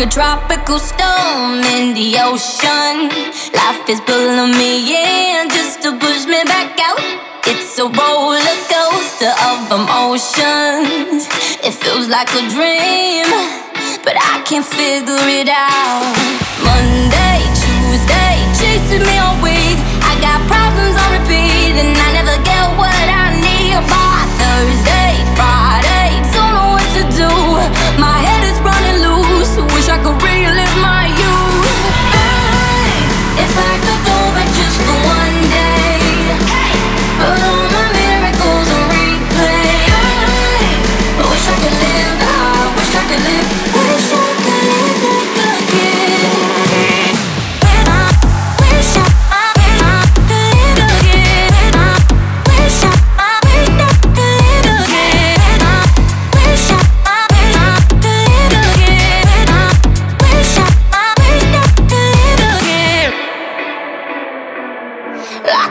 a tropical storm in the ocean. Life is pulling me in just to push me back out. It's a roller coaster of emotions. It feels like a dream, but I can't figure it out. Monday,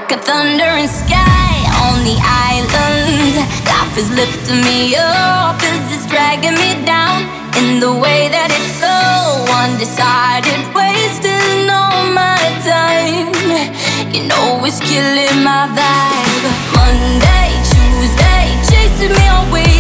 Like a thundering sky on the islands, life is lifting me up as it's dragging me down in the way that it's so undecided, wasting all my time. You know it's killing my vibe. Monday, Tuesday, chasing me week.